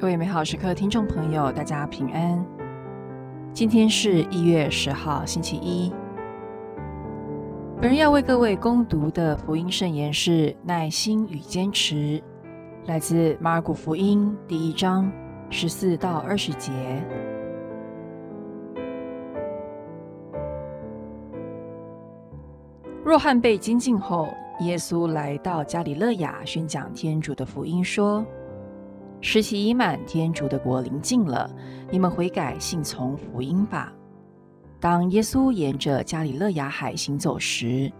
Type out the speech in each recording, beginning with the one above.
各位美好时刻听众朋友，大家平安。今天是一月十号，星期一。本人要为各位攻读的福音圣言是“耐心与坚持”，来自马尔谷福音第一章十四到二十节。若翰被监禁后，耶稣来到加里勒亚宣讲天主的福音，说。时期已满，天主的国临近了，你们悔改，信从福音吧。当耶稣沿着加里勒亚海行走时，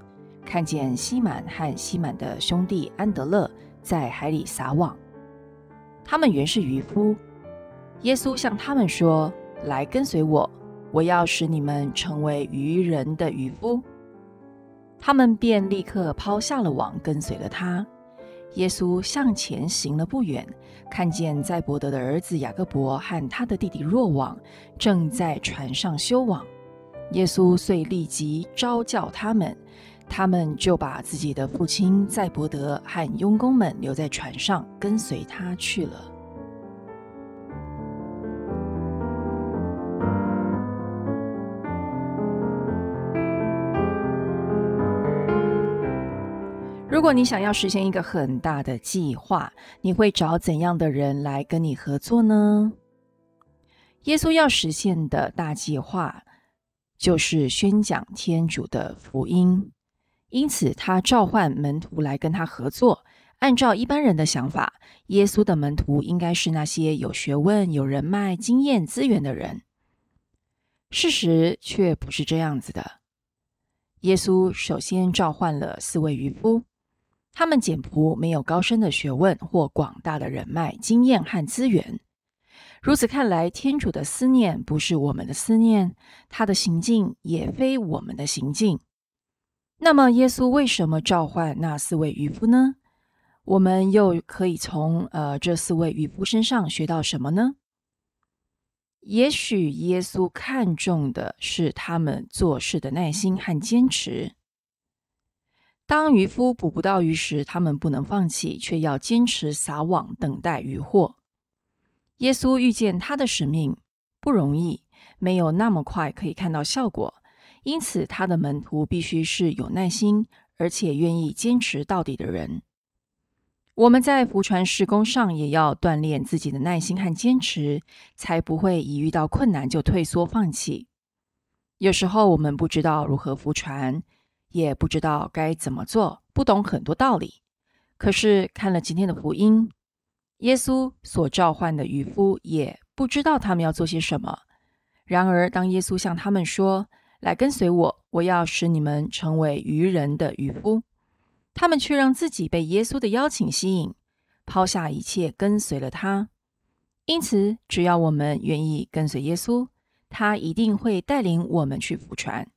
看见西满和西满的兄弟安德勒在海里撒网，他们原是渔夫。耶稣向他们说：“来跟随我，我要使你们成为渔人的渔夫。”他们便立刻抛下了网，跟随了他。耶稣向前行了不远，看见在伯德的儿子雅各伯和他的弟弟若望正在船上修网。耶稣遂立即招叫他们，他们就把自己的父亲在伯德和佣工们留在船上，跟随他去了。如果你想要实现一个很大的计划，你会找怎样的人来跟你合作呢？耶稣要实现的大计划就是宣讲天主的福音，因此他召唤门徒来跟他合作。按照一般人的想法，耶稣的门徒应该是那些有学问、有人脉、经验、资源的人。事实却不是这样子的。耶稣首先召唤了四位渔夫。他们简朴，没有高深的学问或广大的人脉、经验和资源。如此看来，天主的思念不是我们的思念，他的行径也非我们的行径。那么，耶稣为什么召唤那四位渔夫呢？我们又可以从呃这四位渔夫身上学到什么呢？也许耶稣看重的是他们做事的耐心和坚持。当渔夫捕不到鱼时，他们不能放弃，却要坚持撒网等待渔获。耶稣遇见他的使命不容易，没有那么快可以看到效果，因此他的门徒必须是有耐心而且愿意坚持到底的人。我们在浮船施工上也要锻炼自己的耐心和坚持，才不会一遇到困难就退缩放弃。有时候我们不知道如何浮船。也不知道该怎么做，不懂很多道理。可是看了今天的福音，耶稣所召唤的渔夫也不知道他们要做些什么。然而，当耶稣向他们说：“来跟随我，我要使你们成为渔人的渔夫。”他们却让自己被耶稣的邀请吸引，抛下一切跟随了他。因此，只要我们愿意跟随耶稣，他一定会带领我们去福船。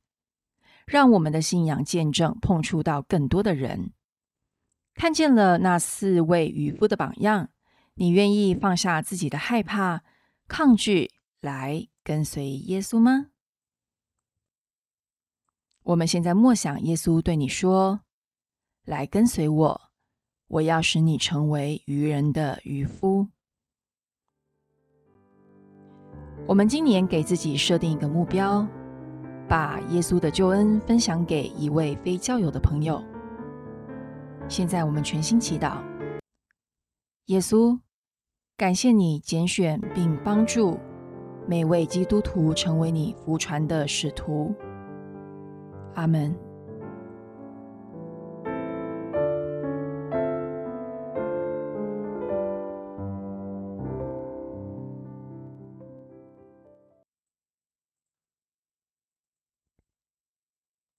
让我们的信仰见证碰触到更多的人，看见了那四位渔夫的榜样，你愿意放下自己的害怕、抗拒，来跟随耶稣吗？我们现在默想耶稣对你说：“来跟随我，我要使你成为渔人的渔夫。”我们今年给自己设定一个目标。把耶稣的救恩分享给一位非教友的朋友。现在我们全心祈祷，耶稣，感谢你拣选并帮助每位基督徒成为你福传的使徒。阿门。